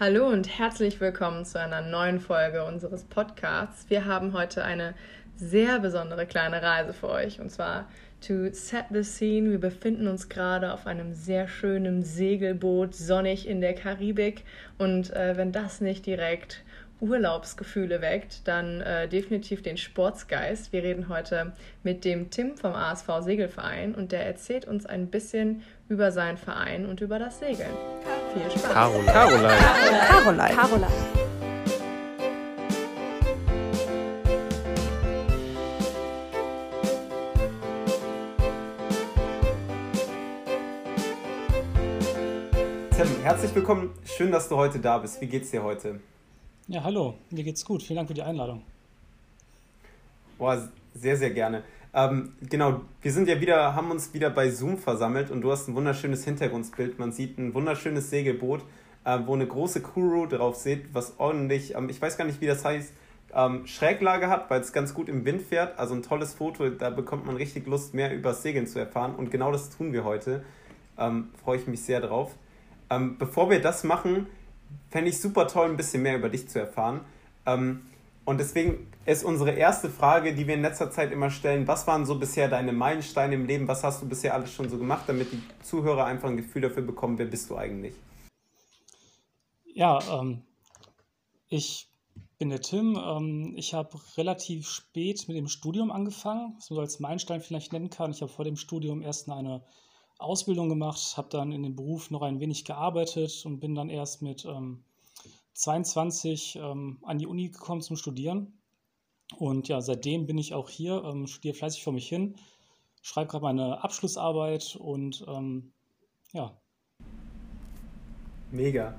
Hallo und herzlich willkommen zu einer neuen Folge unseres Podcasts. Wir haben heute eine sehr besondere kleine Reise für euch und zwar to set the scene. Wir befinden uns gerade auf einem sehr schönen Segelboot, sonnig in der Karibik und äh, wenn das nicht direkt Urlaubsgefühle weckt, dann äh, definitiv den Sportsgeist. Wir reden heute mit dem Tim vom ASV Segelverein und der erzählt uns ein bisschen über seinen Verein und über das Segeln. Viel Spaß. Caroline. Caroline. Caroline. Caroline. Tim, herzlich willkommen. Schön, dass du heute da bist. Wie geht's dir heute? Ja, hallo, mir geht's gut. Vielen Dank für die Einladung. Boah, sehr, sehr gerne. Ähm, genau, wir sind ja wieder, haben uns wieder bei Zoom versammelt und du hast ein wunderschönes Hintergrundbild. Man sieht ein wunderschönes Segelboot, äh, wo eine große Kuru drauf sieht, was ordentlich, ähm, ich weiß gar nicht, wie das heißt, ähm, Schräglage hat, weil es ganz gut im Wind fährt. Also ein tolles Foto, da bekommt man richtig Lust, mehr über Segeln zu erfahren. Und genau das tun wir heute. Ähm, freue ich mich sehr drauf. Ähm, bevor wir das machen, fände ich super toll, ein bisschen mehr über dich zu erfahren. Ähm, und deswegen ist unsere erste Frage, die wir in letzter Zeit immer stellen, was waren so bisher deine Meilensteine im Leben? Was hast du bisher alles schon so gemacht, damit die Zuhörer einfach ein Gefühl dafür bekommen, wer bist du eigentlich? Ja, ähm, ich bin der Tim. Ähm, ich habe relativ spät mit dem Studium angefangen, was man so als Meilenstein vielleicht nennen kann. Ich habe vor dem Studium erst eine Ausbildung gemacht, habe dann in dem Beruf noch ein wenig gearbeitet und bin dann erst mit ähm, 22 ähm, an die Uni gekommen zum Studieren. Und ja, seitdem bin ich auch hier, ähm, studiere fleißig vor mich hin, schreibe gerade meine Abschlussarbeit und ähm, ja. Mega.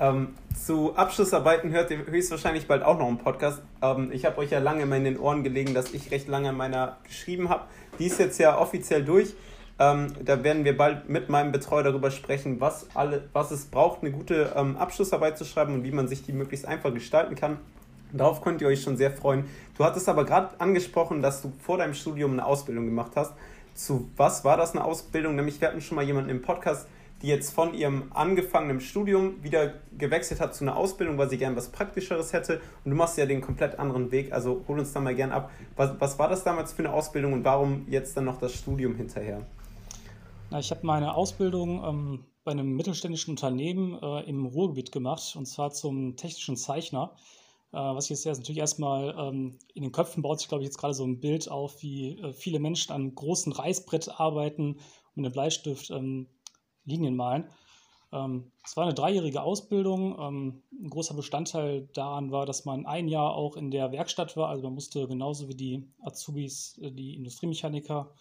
Ähm, zu Abschlussarbeiten hört ihr höchstwahrscheinlich bald auch noch einen Podcast. Ähm, ich habe euch ja lange immer in den Ohren gelegen, dass ich recht lange an meiner geschrieben habe. Die ist jetzt ja offiziell durch. Ähm, da werden wir bald mit meinem Betreuer darüber sprechen, was, alle, was es braucht, eine gute ähm, Abschlussarbeit zu schreiben und wie man sich die möglichst einfach gestalten kann. Darauf könnt ihr euch schon sehr freuen. Du hattest aber gerade angesprochen, dass du vor deinem Studium eine Ausbildung gemacht hast. Zu was war das eine Ausbildung? Nämlich, wir hatten schon mal jemanden im Podcast, die jetzt von ihrem angefangenen Studium wieder gewechselt hat zu einer Ausbildung, weil sie gern was Praktischeres hätte. Und du machst ja den komplett anderen Weg. Also hol uns da mal gern ab. Was, was war das damals für eine Ausbildung und warum jetzt dann noch das Studium hinterher? Na, ich habe meine Ausbildung ähm, bei einem mittelständischen Unternehmen äh, im Ruhrgebiet gemacht, und zwar zum technischen Zeichner. Äh, was jetzt natürlich erstmal ähm, in den Köpfen baut sich, glaube ich, jetzt gerade so ein Bild auf, wie äh, viele Menschen an großen Reißbrett arbeiten und mit einem Bleistift ähm, Linien malen. Ähm, es war eine dreijährige Ausbildung. Ähm, ein großer Bestandteil daran war, dass man ein Jahr auch in der Werkstatt war. Also man musste genauso wie die Azubis, äh, die Industriemechaniker,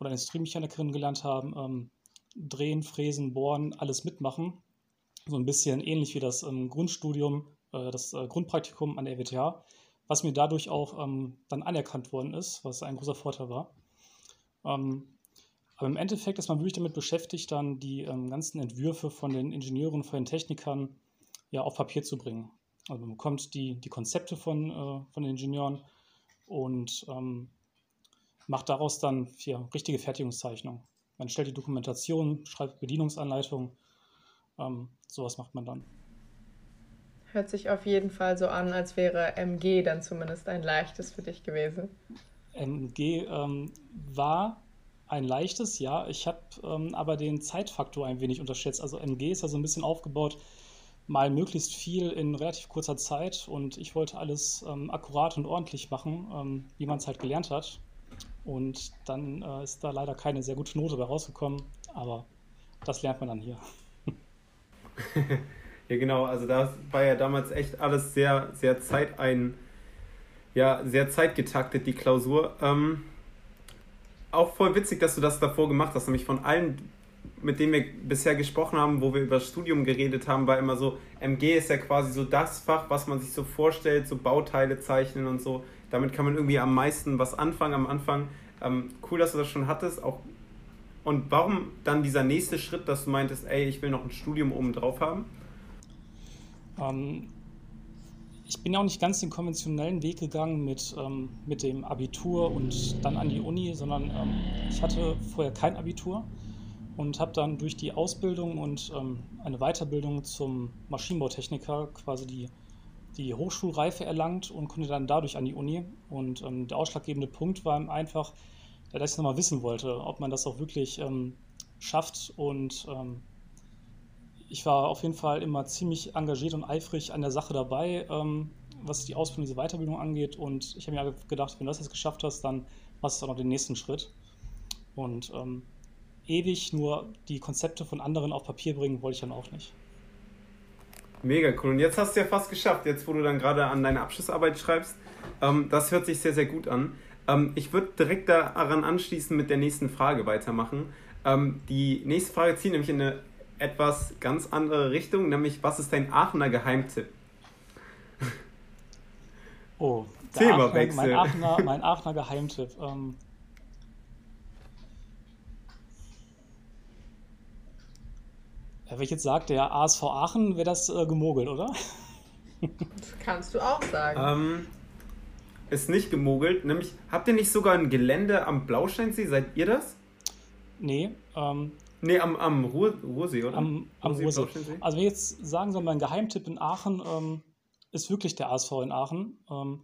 oder Industriemechanikerin gelernt haben, ähm, drehen, fräsen, bohren, alles mitmachen. So ein bisschen ähnlich wie das ähm, Grundstudium, das äh, Grundpraktikum an der EWTH, was mir dadurch auch ähm, dann anerkannt worden ist, was ein großer Vorteil war. Ähm, aber im Endeffekt ist man wirklich damit beschäftigt, dann die ähm, ganzen Entwürfe von den Ingenieuren, von den Technikern ja auf Papier zu bringen. Also man bekommt die, die Konzepte von, äh, von den Ingenieuren und ähm, macht daraus dann ja, richtige Fertigungszeichnungen. Man stellt die Dokumentation, schreibt Bedienungsanleitungen, ähm, sowas macht man dann. Hört sich auf jeden Fall so an, als wäre MG dann zumindest ein leichtes für dich gewesen. MG ähm, war ein leichtes, ja. Ich habe ähm, aber den Zeitfaktor ein wenig unterschätzt. Also MG ist ja so ein bisschen aufgebaut, mal möglichst viel in relativ kurzer Zeit und ich wollte alles ähm, akkurat und ordentlich machen, ähm, wie man es halt gelernt hat. Und dann äh, ist da leider keine sehr gute Note bei rausgekommen, aber das lernt man dann hier. ja, genau, also da war ja damals echt alles sehr, sehr zeitein, ja, sehr zeitgetaktet, die Klausur. Ähm, auch voll witzig, dass du das davor gemacht hast, nämlich von allen, mit denen wir bisher gesprochen haben, wo wir über das Studium geredet haben, war immer so, MG ist ja quasi so das Fach, was man sich so vorstellt, so Bauteile zeichnen und so damit kann man irgendwie am meisten was anfangen am Anfang. Ähm, cool, dass du das schon hattest. Auch und warum dann dieser nächste Schritt, dass du meintest, ey, ich will noch ein Studium oben drauf haben? Ähm, ich bin ja auch nicht ganz den konventionellen Weg gegangen mit, ähm, mit dem Abitur und dann an die Uni, sondern ähm, ich hatte vorher kein Abitur und habe dann durch die Ausbildung und ähm, eine Weiterbildung zum Maschinenbautechniker quasi die, die Hochschulreife erlangt und konnte dann dadurch an die Uni. Und ähm, der ausschlaggebende Punkt war einfach, dass ich nochmal wissen wollte, ob man das auch wirklich ähm, schafft. Und ähm, ich war auf jeden Fall immer ziemlich engagiert und eifrig an der Sache dabei, ähm, was die Ausbildung, diese Weiterbildung angeht. Und ich habe mir gedacht, wenn du das jetzt geschafft hast, dann machst du auch noch den nächsten Schritt. Und ähm, ewig nur die Konzepte von anderen auf Papier bringen, wollte ich dann auch nicht. Mega cool. Und jetzt hast du ja fast geschafft, jetzt wo du dann gerade an deine Abschlussarbeit schreibst. Ähm, das hört sich sehr, sehr gut an. Ähm, ich würde direkt daran anschließen mit der nächsten Frage weitermachen. Ähm, die nächste Frage zieht nämlich in eine etwas ganz andere Richtung, nämlich was ist dein Aachener Geheimtipp? Oh, Themawechsel. Mein Aachener, mein Aachener Geheimtipp. Ähm, Ja, wenn ich jetzt sage, der ASV Aachen, wäre das äh, gemogelt, oder? Das kannst du auch sagen. Ähm, ist nicht gemogelt. Nämlich, habt ihr nicht sogar ein Gelände am Blausteinsee? Seid ihr das? Nee. Ähm, nee, am, am Ruhr, Ruhrsee, oder? Am, am Ruhrsee. Ruhrsee. Also, wenn ich jetzt sagen soll, mein Geheimtipp in Aachen ähm, ist wirklich der ASV in Aachen, ähm,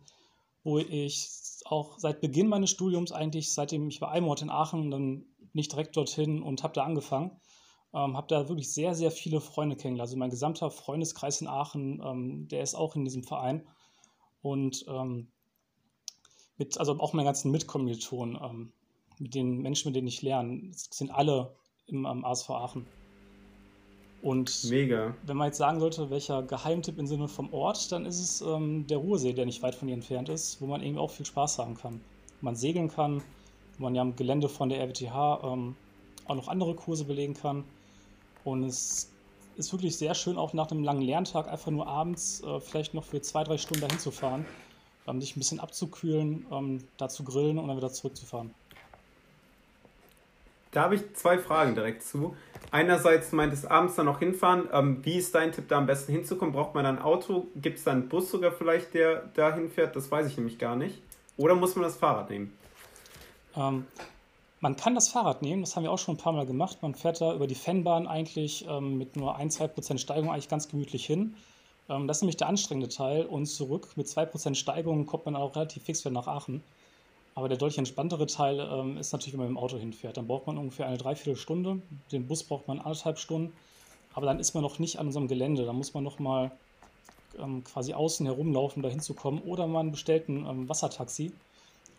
wo ich auch seit Beginn meines Studiums eigentlich, seitdem ich war ein Monat in Aachen, dann nicht direkt dorthin und habe da angefangen ähm, habe da wirklich sehr, sehr viele Freunde kennengelernt. Also mein gesamter Freundeskreis in Aachen, ähm, der ist auch in diesem Verein. Und ähm, mit, also auch meine ganzen Mitkommilitonen, ähm, mit den Menschen, mit denen ich lerne, sind alle im am ASV Aachen. Und Mega. wenn man jetzt sagen sollte, welcher Geheimtipp im Sinne vom Ort, dann ist es ähm, der Ruhrsee, der nicht weit von hier entfernt ist, wo man irgendwie auch viel Spaß haben kann. Man segeln kann, wo man ja am Gelände von der RWTH ähm, auch noch andere Kurse belegen kann. Und es ist wirklich sehr schön, auch nach einem langen Lerntag einfach nur abends äh, vielleicht noch für zwei, drei Stunden dahin zu fahren, ähm, sich ein bisschen abzukühlen, ähm, da zu grillen und dann wieder zurückzufahren. Da habe ich zwei Fragen direkt zu. Einerseits meintest abends dann noch hinfahren. Ähm, wie ist dein Tipp, da am besten hinzukommen? Braucht man ein Auto? Gibt es da einen Bus sogar vielleicht, der da hinfährt? Das weiß ich nämlich gar nicht. Oder muss man das Fahrrad nehmen? Ähm, man kann das Fahrrad nehmen, das haben wir auch schon ein paar Mal gemacht. Man fährt da über die Fennbahn eigentlich ähm, mit nur 1-2% Steigung eigentlich ganz gemütlich hin. Ähm, das ist nämlich der anstrengende Teil und zurück mit 2% Steigung kommt man auch relativ fix wieder nach Aachen. Aber der deutlich entspanntere Teil ähm, ist natürlich, wenn man mit dem Auto hinfährt. Dann braucht man ungefähr eine Dreiviertelstunde. Den Bus braucht man anderthalb Stunden. Aber dann ist man noch nicht an unserem Gelände. Da muss man noch mal ähm, quasi außen herumlaufen, um da hinzukommen. Oder man bestellt ein ähm, Wassertaxi.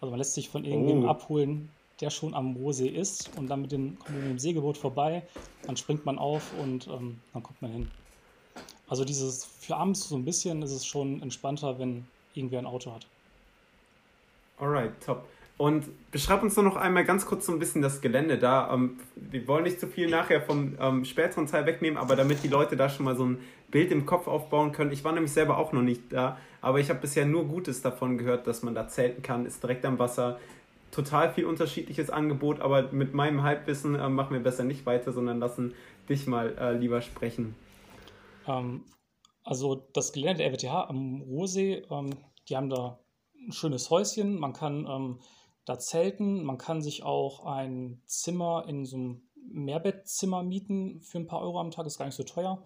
Also man lässt sich von irgendjemandem oh. abholen, der schon am Rohrsee ist und dann mit dem, kommt man mit dem Segelboot vorbei, dann springt man auf und ähm, dann kommt man hin. Also dieses für abends so ein bisschen ist es schon entspannter, wenn irgendwer ein Auto hat. Alright, top. Und beschreib uns doch noch einmal ganz kurz so ein bisschen das Gelände da. Ähm, wir wollen nicht zu viel nachher vom ähm, späteren Teil wegnehmen, aber damit die Leute da schon mal so ein Bild im Kopf aufbauen können. Ich war nämlich selber auch noch nicht da, aber ich habe bisher nur Gutes davon gehört, dass man da zelten kann, ist direkt am Wasser, total viel unterschiedliches Angebot, aber mit meinem Halbwissen äh, machen wir besser nicht weiter, sondern lassen dich mal äh, lieber sprechen. Ähm, also das Gelände der RWTH am Ruhrsee, ähm, die haben da ein schönes Häuschen, man kann ähm, da zelten, man kann sich auch ein Zimmer in so einem Mehrbettzimmer mieten für ein paar Euro am Tag, ist gar nicht so teuer.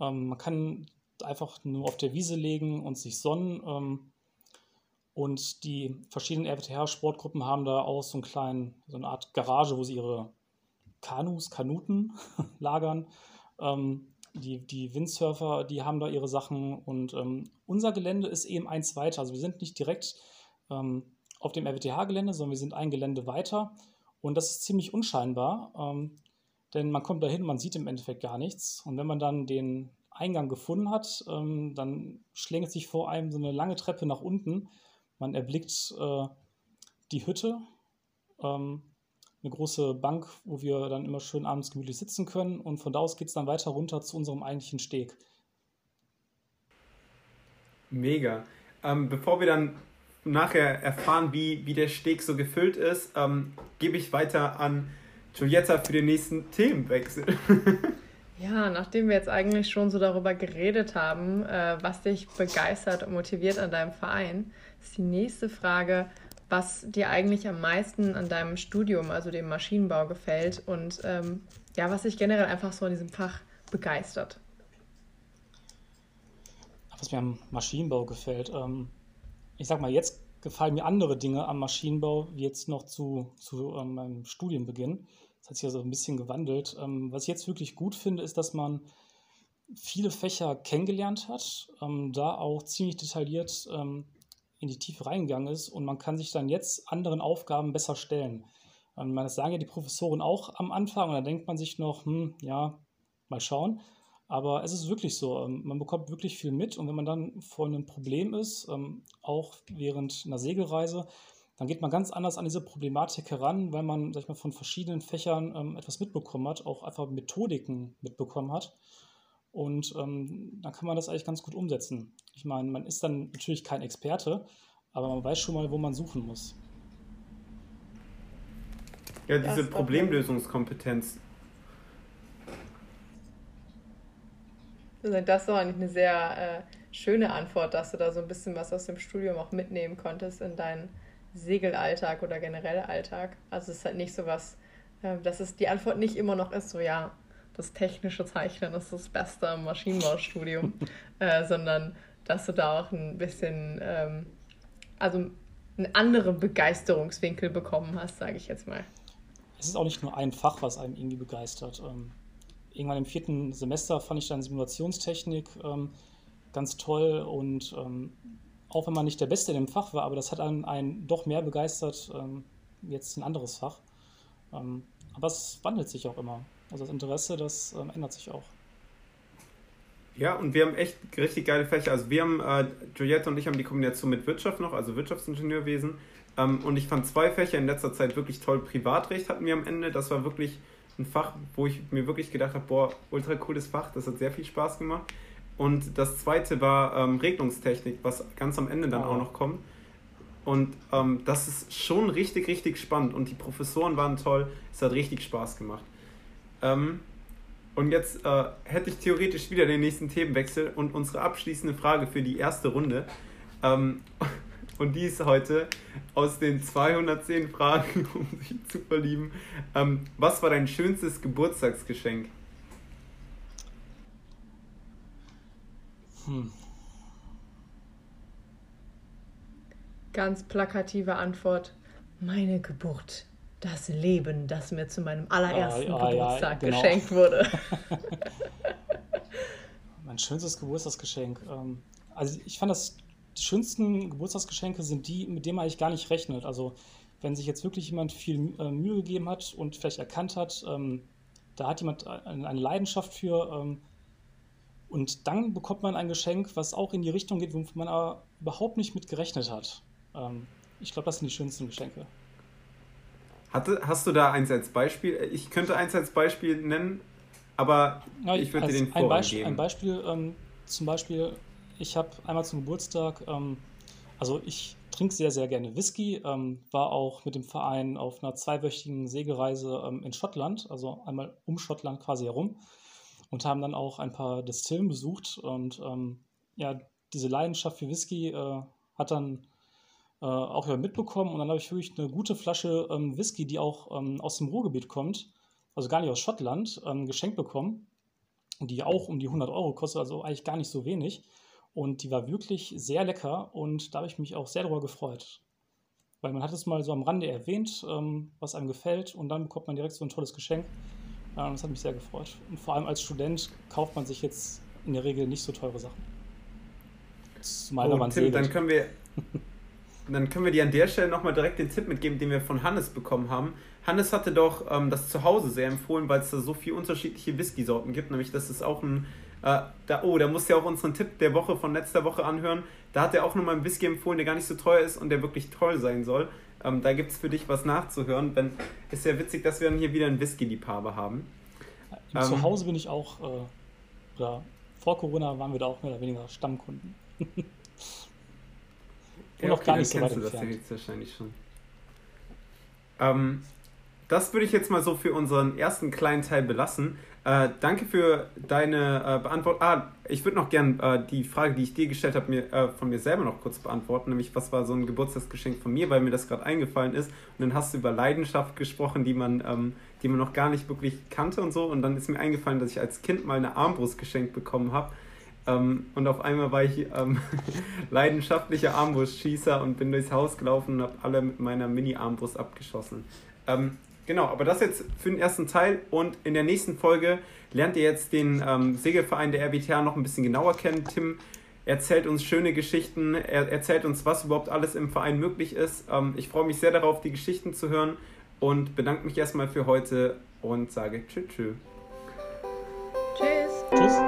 Ähm, man kann einfach nur auf der Wiese legen und sich sonnen. Ähm, und die verschiedenen RWTH-Sportgruppen haben da auch so, einen kleinen, so eine Art Garage, wo sie ihre Kanus, Kanuten lagern. Ähm, die, die Windsurfer, die haben da ihre Sachen. Und ähm, unser Gelände ist eben eins weiter. Also wir sind nicht direkt ähm, auf dem RWTH-Gelände, sondern wir sind ein Gelände weiter. Und das ist ziemlich unscheinbar, ähm, denn man kommt dahin, man sieht im Endeffekt gar nichts. Und wenn man dann den Eingang gefunden hat, ähm, dann schlängelt sich vor einem so eine lange Treppe nach unten man erblickt äh, die Hütte, ähm, eine große Bank, wo wir dann immer schön abends gemütlich sitzen können. Und von da aus geht es dann weiter runter zu unserem eigentlichen Steg. Mega. Ähm, bevor wir dann nachher erfahren, wie, wie der Steg so gefüllt ist, ähm, gebe ich weiter an Giulietta für den nächsten Themenwechsel. Ja, nachdem wir jetzt eigentlich schon so darüber geredet haben, äh, was dich begeistert und motiviert an deinem Verein, ist die nächste Frage, was dir eigentlich am meisten an deinem Studium, also dem Maschinenbau, gefällt und ähm, ja, was dich generell einfach so in diesem Fach begeistert? Was mir am Maschinenbau gefällt. Ähm, ich sag mal, jetzt gefallen mir andere Dinge am Maschinenbau, wie jetzt noch zu, zu ähm, meinem Studienbeginn. Das hat sich ja so ein bisschen gewandelt. Ähm, was ich jetzt wirklich gut finde, ist, dass man viele Fächer kennengelernt hat, ähm, da auch ziemlich detailliert ähm, in die Tiefe reingegangen ist und man kann sich dann jetzt anderen Aufgaben besser stellen. Ähm, das sagen ja die Professoren auch am Anfang und da denkt man sich noch, hm, ja, mal schauen. Aber es ist wirklich so, ähm, man bekommt wirklich viel mit und wenn man dann vor einem Problem ist, ähm, auch während einer Segelreise, dann geht man ganz anders an diese Problematik heran, weil man, sag ich mal, von verschiedenen Fächern etwas mitbekommen hat, auch einfach Methodiken mitbekommen hat. Und ähm, dann kann man das eigentlich ganz gut umsetzen. Ich meine, man ist dann natürlich kein Experte, aber man weiß schon mal, wo man suchen muss. Ja, diese Problemlösungskompetenz, Das ist doch eigentlich eine sehr äh, schöne Antwort, dass du da so ein bisschen was aus dem Studium auch mitnehmen konntest in deinen Segelalltag oder generell Alltag. Also es ist halt nicht so was, äh, dass es die Antwort nicht immer noch ist, so ja, das technische Zeichnen ist das Beste im Maschinenbaustudium, äh, sondern dass du da auch ein bisschen, ähm, also einen anderen Begeisterungswinkel bekommen hast, sage ich jetzt mal. Es ist auch nicht nur ein Fach, was einem irgendwie begeistert. Ähm, irgendwann im vierten Semester fand ich dann Simulationstechnik ähm, ganz toll und ähm, auch wenn man nicht der Beste in dem Fach war, aber das hat einen, einen doch mehr begeistert, ähm, jetzt ein anderes Fach. Ähm, aber es wandelt sich auch immer. Also das Interesse, das ähm, ändert sich auch. Ja, und wir haben echt richtig geile Fächer. Also wir haben, äh, Juliette und ich haben die Kombination mit Wirtschaft noch, also Wirtschaftsingenieurwesen. Ähm, und ich fand zwei Fächer in letzter Zeit wirklich toll. Privatrecht hatten wir am Ende. Das war wirklich ein Fach, wo ich mir wirklich gedacht habe, boah, ultra cooles Fach, das hat sehr viel Spaß gemacht. Und das zweite war ähm, Regelungstechnik, was ganz am Ende dann oh. auch noch kommt. Und ähm, das ist schon richtig, richtig spannend. Und die Professoren waren toll, es hat richtig Spaß gemacht. Ähm, und jetzt äh, hätte ich theoretisch wieder den nächsten Themenwechsel und unsere abschließende Frage für die erste Runde. Ähm, und die ist heute aus den 210 Fragen, um sich zu verlieben. Ähm, was war dein schönstes Geburtstagsgeschenk? Hm. Ganz plakative Antwort. Meine Geburt. Das Leben, das mir zu meinem allerersten ah, Geburtstag ja, genau. geschenkt wurde. mein schönstes Geburtstagsgeschenk. Ähm, also ich fand das die schönsten Geburtstagsgeschenke sind die, mit denen man eigentlich gar nicht rechnet. Also wenn sich jetzt wirklich jemand viel äh, Mühe gegeben hat und vielleicht erkannt hat, ähm, da hat jemand eine Leidenschaft für ähm, und dann bekommt man ein Geschenk, was auch in die Richtung geht, wo man aber überhaupt nicht mit gerechnet hat. Ich glaube, das sind die schönsten Geschenke. Hatte, hast du da eins als Beispiel? Ich könnte eins als Beispiel nennen, aber ja, ich würde dir den Vorrang ein Beispiel, geben. Ein Beispiel, ähm, zum Beispiel ich habe einmal zum Geburtstag, ähm, also ich trinke sehr, sehr gerne Whisky, ähm, war auch mit dem Verein auf einer zweiwöchigen Segelreise ähm, in Schottland, also einmal um Schottland quasi herum und haben dann auch ein paar Destillen besucht und ähm, ja, diese Leidenschaft für Whisky äh, hat dann äh, auch ja mitbekommen und dann habe ich wirklich eine gute Flasche ähm, Whisky, die auch ähm, aus dem Ruhrgebiet kommt, also gar nicht aus Schottland, geschenkt bekommen, die auch um die 100 Euro kostet, also eigentlich gar nicht so wenig. Und die war wirklich sehr lecker und da habe ich mich auch sehr darüber gefreut. Weil man hat es mal so am Rande erwähnt, ähm, was einem gefällt und dann bekommt man direkt so ein tolles Geschenk. Ähm, das hat mich sehr gefreut. Und vor allem als Student kauft man sich jetzt in der Regel nicht so teure Sachen. Zumal oh, man Tim, dann können wir dann können wir dir an der Stelle nochmal direkt den Tipp mitgeben, den wir von Hannes bekommen haben. Hannes hatte doch ähm, das zu Hause sehr empfohlen, weil es da so viele unterschiedliche Whisky-Sorten gibt. Nämlich, das ist auch ein äh, da, oh, da musst du ja auch unseren Tipp der Woche von letzter Woche anhören. Da hat er auch nochmal ein Whisky empfohlen, der gar nicht so teuer ist und der wirklich toll sein soll. Ähm, da gibt es für dich was nachzuhören. Wenn, ist ja witzig, dass wir dann hier wieder einen Whisky-Liebhaber haben. Ähm, Zu Hause bin ich auch, äh, oder vor Corona waren wir da auch mehr oder weniger Stammkunden. und ja, okay, auch gar nicht so weit du das ja jetzt wahrscheinlich schon. Ähm, das würde ich jetzt mal so für unseren ersten kleinen Teil belassen. Äh, danke für deine äh, Beantwortung. Ah, ich würde noch gern äh, die Frage, die ich dir gestellt habe, mir, äh, von mir selber noch kurz beantworten. Nämlich, was war so ein Geburtstagsgeschenk von mir, weil mir das gerade eingefallen ist. Und dann hast du über Leidenschaft gesprochen, die man, ähm, die man noch gar nicht wirklich kannte und so. Und dann ist mir eingefallen, dass ich als Kind mal eine Armbrust geschenkt bekommen habe. Ähm, und auf einmal war ich ähm, leidenschaftlicher Armbrustschießer und bin durchs Haus gelaufen und habe alle mit meiner Mini-Armbrust abgeschossen. Ähm, genau, aber das jetzt für den ersten Teil. Und in der nächsten Folge lernt ihr jetzt den ähm, Segelverein der RWTH noch ein bisschen genauer kennen. Tim erzählt uns schöne Geschichten, er erzählt uns, was überhaupt alles im Verein möglich ist. Ähm, ich freue mich sehr darauf, die Geschichten zu hören und bedanke mich erstmal für heute und sage Tschüss. Tschüss. Tschüss.